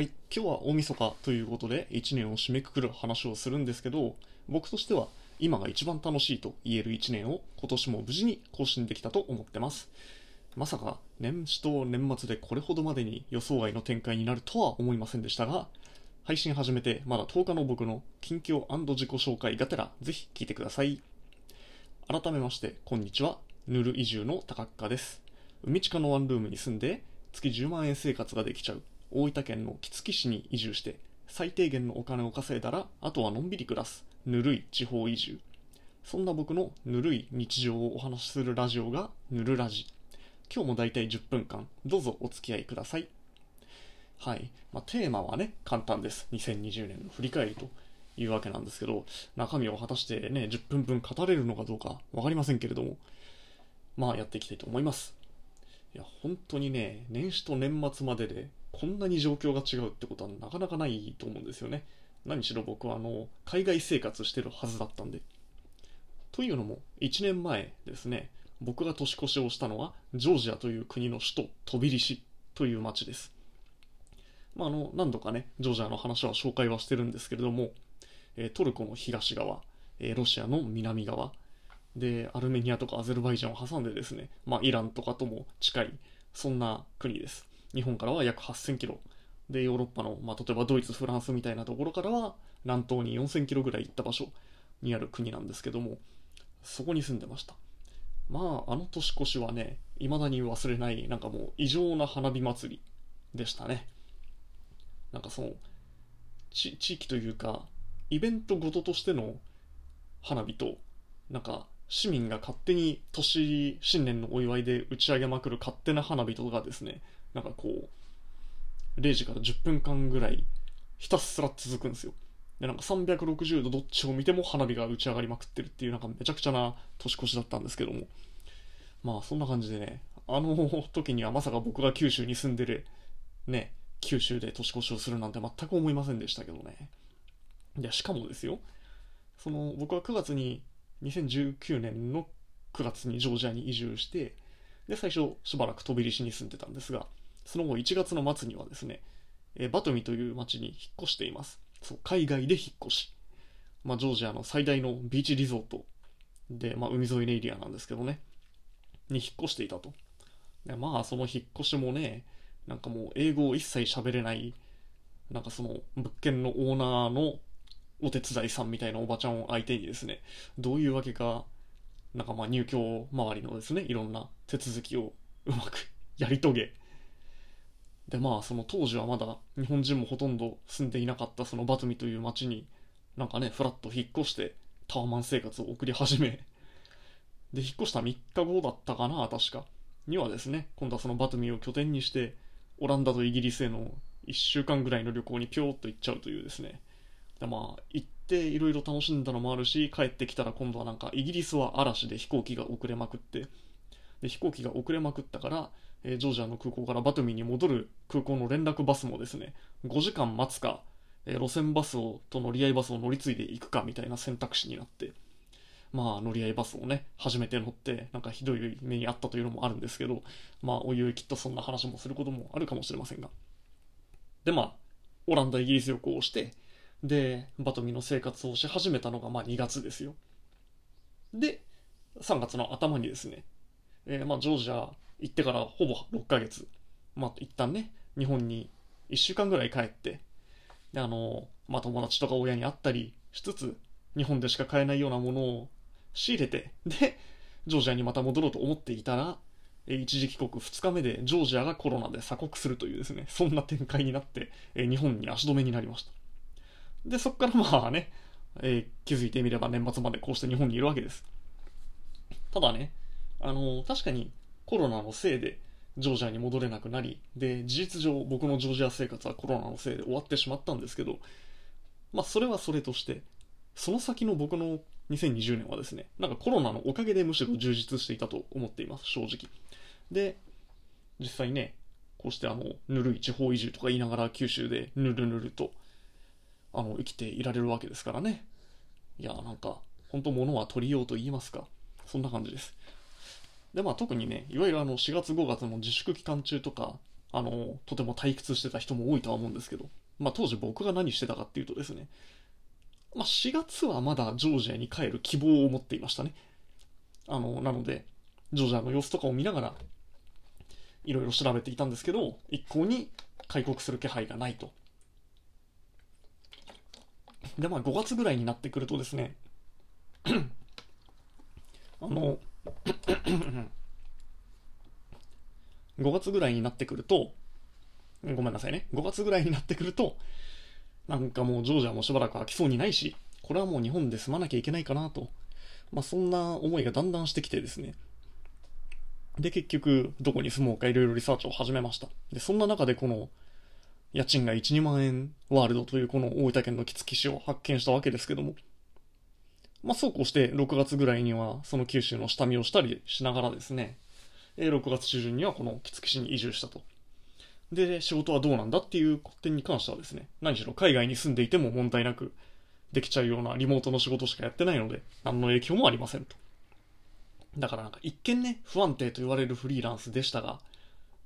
はい、今日は大晦日ということで1年を締めくくる話をするんですけど僕としては今が一番楽しいと言える1年を今年も無事に更新できたと思ってます。まさか年始と年末でこれほどまでに予想外の展開になるとは思いませんでしたが配信始めてまだ10日の僕の近況自己紹介がてらぜひ聞いてください。改めましてこんにちは。ヌル移住の高塚です。海近のワンルームに住んで月10万円生活ができちゃう大分県の杵築市に移住して最低限のお金を稼いだらあとはのんびり暮らすぬるい地方移住。そんな僕のぬるい日常をお話しするラジオがぬるラジ。今日もだいたい10分間どうぞお付き合いください。はい、まあ、テーマはね簡単です。2020年の振り返りというわけなんですけど中身を果たしてね10分分語れるのかどうか分かりませんけれどもまあやっていきたいと思います。いや本当にね年始と年末まででこんなに状況が違うってことはなかなかないと思うんですよね。何しろ僕はあの海外生活してるはずだったんで。というのも1年前ですね僕が年越しをしたのはジョージアという国の首都トビリシという町です。まあ、あの何度かねジョージアの話は紹介はしてるんですけれども、えトルコの東側、えロシアの南側でアルメニアとかアゼルバイジャンを挟んでですね、まあ、イランとかとも近いそんな国です。日本からは約8000キロ。でヨーロッパの、まあ、例えばドイツフランスみたいなところからは南東に4000キロぐらい行った場所にある国なんですけどもそこに住んでました。まああの年越しはね未だに忘れないなんかもう異常な花火祭りでしたね。なんかその地域というかイベントごととしての花火となんか市民が勝手に年新年のお祝いで打ち上げまくる勝手な花火とかですね。なんかこう0時から10分間ぐらいひたすら続くんですよ。でなんか360度どっちを見ても花火が打ち上がりまくってるっていうなんかめちゃくちゃな年越しだったんですけども。まあそんな感じでねあの 時にはまさか僕が九州に住んでるね九州で年越しをするなんて全く思いませんでしたけどね。でしかもですよその僕は9月に2019年の9月にジョージアに移住してで最初しばらく飛び入りしに住んでたんですがその後1月の末にはですねえバトミという町に引っ越しています。そう海外で引っ越し、まあ、ジョージアの最大のビーチリゾートで、まあ、海沿いのエリアなんですけどねに引っ越していたと。でまあその引っ越しもねなんかもう英語を一切喋れないなんかその物件のオーナーのお手伝いさんみたいなおばちゃんを相手にですねどういうわけかなんかまあ入居周りのですねいろんな手続きをうまくやり遂げ。でまあその当時はまだ日本人もほとんど住んでいなかったそのバトミという町になんかねフラッと引っ越してタワマン生活を送り始め。で引っ越した3日後だったかな確か。にはですね今度はそのバトミを拠点にしてオランダとイギリスへの1週間ぐらいの旅行にぴょーっと行っちゃうというですねでまあ行っていろいろ楽しんだのもあるし帰ってきたら今度はなんかイギリスは嵐で飛行機が遅れまくってで飛行機が遅れまくったから、えージョージアの空港からバトミーに戻る空港の連絡バスもですね5時間待つか、えー路線バスをと乗り合いバスを乗り継いでいくかみたいな選択肢になってまあ乗り合いバスをね初めて乗ってなんかひどい目にあったというのもあるんですけどまあおいおいきっとそんな話もすることもあるかもしれませんが。でまあオランダイギリス旅行をしてでバトミの生活をし始めたのがまあ2月ですよ。で3月の頭にですね、えーまあジョージア行ってからほぼ6ヶ月。まあ一旦ね日本に1週間ぐらい帰ってであのまあ友達とか親に会ったりしつつ日本でしか買えないようなものを仕入れてでジョージアにまた戻ろうと思っていたら一時帰国2日目でジョージアがコロナで鎖国するというですねそんな展開になって、日本に足止めになりました。でそこからまあね、えー気づいてみれば年末までこうして日本にいるわけです。ただねあの確かにコロナのせいでジョージアに戻れなくなりで事実上僕のジョージア生活はコロナのせいで終わってしまったんですけどまあそれはそれとしてその先の僕の2020年はですねなんかコロナのおかげでむしろ充実していたと思っています正直。で実際ねこうしてあのぬるい地方移住とか言いながら九州でぬるぬるとあの生きていられるわけですからねいやなんか本当物は取りようと言いますかそんな感じですでまあ特にねいわゆるあの4月5月の自粛期間中とかあの、とても退屈してた人も多いとは思うんですけど、まあ当時僕が何してたかっていうとですね、まあ4月はまだジョージアに帰る希望を持っていましたね。あの、なので、ジョージアの様子とかを見ながら、いろいろ調べていたんですけど、一向に開国する気配がないと。で、まあ5月ぐらいになってくるとですね、あの、5月ぐらいになってくると、ごめんなさいね。5月ぐらいになってくると、なんかもうジョージアもしばらく空きそうにないし、これはもう日本で住まなきゃいけないかなと。まあそんな思いがだんだんしてきてですね。で、結局、どこに住もうかいろいろリサーチを始めました。で、そんな中でこの、家賃が1、2万円ワールドというこの大分県の木築市を発見したわけですけども、まあそうこうして6月ぐらいにはその九州の下見をしたりしながらですね、6月中旬にはこの木築市に移住したと。で、仕事はどうなんだっていう点に関してはですね、何しろ海外に住んでいても問題なくできちゃうようなリモートの仕事しかやってないので、何の影響もありませんと。だからなんか一見ね、不安定と言われるフリーランスでしたが、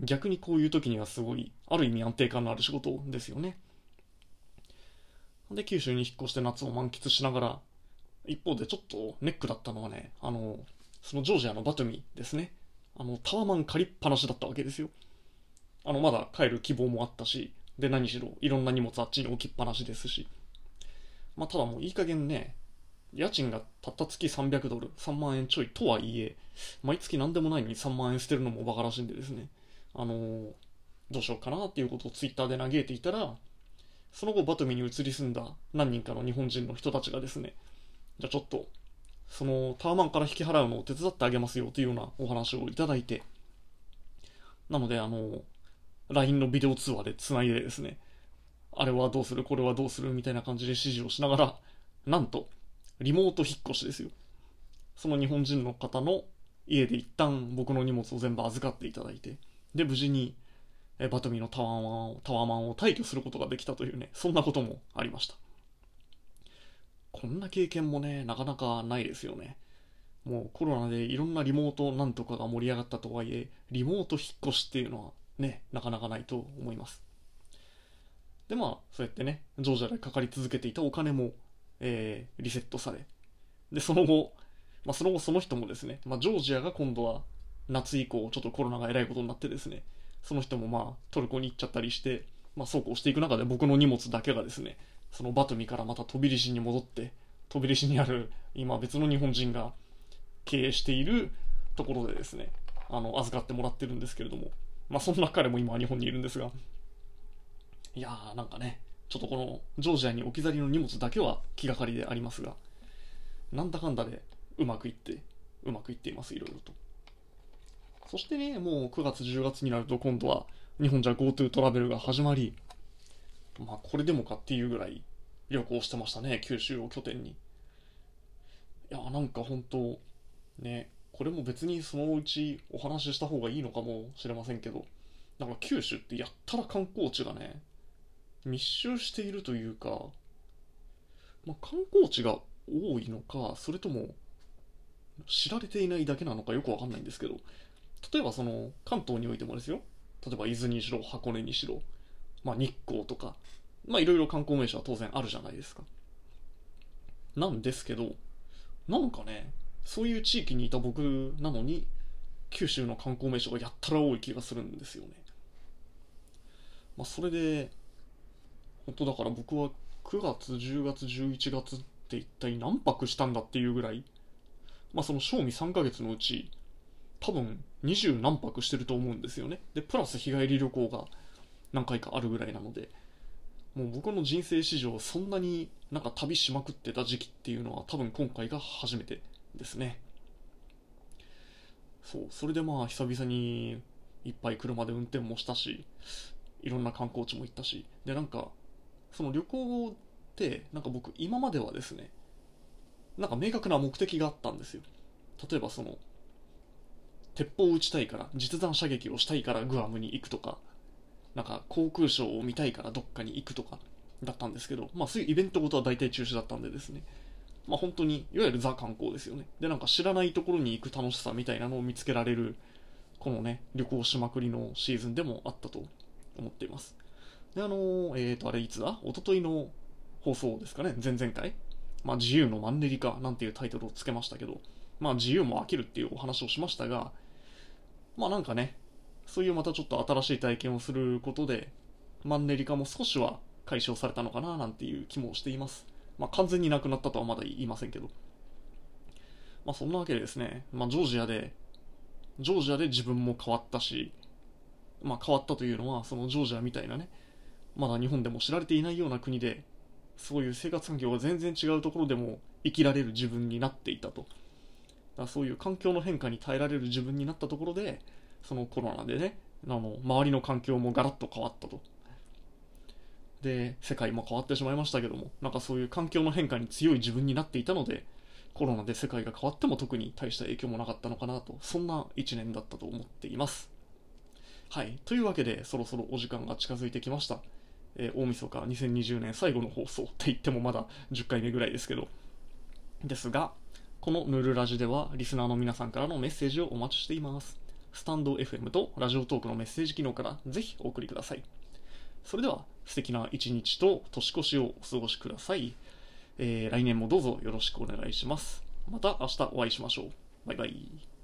逆にこういう時にはすごい、ある意味安定感のある仕事ですよね。で、九州に引っ越して夏を満喫しながら、一方でちょっとネックだったのはね、あの、そのジョージアのバトミですね。あの、タワマン借りっぱなしだったわけですよ。あの、まだ帰る希望もあったし、で、何しろ、いろんな荷物あっちに置きっぱなしですし。まあ、ただもういい加減ね、家賃がたった月300ドル、3万円ちょいとはいえ、毎月何でもないのに3万円捨てるのもバカらしいんでですね、あの、どうしようかなっていうことをツイッターで嘆いていたら、その後バトミに移り住んだ何人かの日本人の人たちがですね、じゃあちょっと、そのタワマンから引き払うのを手伝ってあげますよというようなお話をいただいて、なので、あの、LINE のビデオ通話で繋いでですね、あれはどうする、これはどうするみたいな感じで指示をしながら、なんと、リモート引っ越しですよ。その日本人の方の家で一旦僕の荷物を全部預かっていただいて、で、無事に、えバトミーのタワマンを、タワマンを退去することができたというね、そんなこともありました。こんな経験もね、なかなかないですよね。もうコロナでいろんなリモートなんとかが盛り上がったとはいえ、リモート引っ越しっていうのはね、なかなかないと思います。で、まあ、そうやってね、ジョージアでかかり続けていたお金も、えー、リセットされ、で、その後、まあ、その後その人もですね、まあ、ジョージアが今度は夏以降、ちょっとコロナがえらいことになってですね、その人もまあ、トルコに行っちゃったりして、まあ、そうこうしていく中で僕の荷物だけがですね、そのバトミからまた飛び石に戻って、飛び石にある今別の日本人が経営しているところでですね、あの、預かってもらってるんですけれども、まあそんな彼も今日本にいるんですが、いやーなんかね、ちょっとこのジョージアに置き去りの荷物だけは気がかりでありますが、なんだかんだでうまくいって、うまくいっています、いろいろと。そしてね、もう9月、10月になると今度は日本じゃ GoTo トラベルが始まり、まあこれでもかっていうぐらい旅行してましたね、九州を拠点に。いや、なんか本当ね、これも別にそのうちお話しした方がいいのかもしれませんけど、なんか九州ってやったら観光地がね、密集しているというか、まあ、観光地が多いのか、それとも知られていないだけなのかよくわかんないんですけど、例えばその関東においてもですよ、例えば伊豆にしろ、箱根にしろ、まあ、日光とか、まあいろいろ観光名所は当然あるじゃないですか。なんですけど、なんかね、そういう地域にいた僕なのに、九州の観光名所がやったら多い気がするんですよね。まあそれで、本当だから僕は9月、10月、11月って一体何泊したんだっていうぐらい、まあその賞味3ヶ月のうち、多分20何泊してると思うんですよね。で、プラス日帰り旅行が何回かあるぐらいなので、もう僕の人生史上そんなになんか旅しまくってた時期っていうのは多分今回が初めてですね。そう、それでまあ久々にいっぱい車で運転もしたし、いろんな観光地も行ったし、でなんか、その旅行ってなんか僕今まではですね、なんか明確な目的があったんですよ。例えばその、鉄砲を撃ちたいから、実弾射撃をしたいからグアムに行くとか、なんか航空ショーを見たいからどっかに行くとかだったんですけど、まあそういうイベントごとは大体中止だったんでですね、まあ本当に、いわゆるザ観光ですよね。で、なんか知らないところに行く楽しさみたいなのを見つけられるこのね、旅行しまくりのシーズンでもあったと思っています。で、あのえっ、ー、と、あれいつだ？一昨日の放送ですかね、前々回。まあ、自由のマンネリ化なんていうタイトルをつけましたけど、まあ、自由も飽きるっていうお話をしましたが、まあなんかね、そういうまたちょっと新しい体験をすることで、マンネリ化も少しは解消されたのかななんていう気もしています。まあ完全になくなったとはまだ言いませんけど。まあそんなわけでですね、まあジョージアで、ジョージアで自分も変わったし、まあ変わったというのは、そのジョージアみたいなね、まだ日本でも知られていないような国で、そういう生活環境が全然違うところでも生きられる自分になっていたと。だそういう環境の変化に耐えられる自分になったところで、そのコロナでね、あの、周りの環境もガラッと変わったと。で、世界も変わってしまいましたけども、なんかそういう環境の変化に強い自分になっていたので、コロナで世界が変わっても特に大した影響もなかったのかなと、そんな一年だったと思っています。はい。というわけで、そろそろお時間が近づいてきました。えー、大晦日2020年最後の放送って言ってもまだ10回目ぐらいですけど。ですが、このヌルラジではリスナーの皆さんからのメッセージをお待ちしています。スタンド FM とラジオトークのメッセージ機能からぜひお送りください。それでは素敵な一日と年越しをお過ごしください。えー、来年もどうぞよろしくお願いします。また明日お会いしましょう。バイバイ。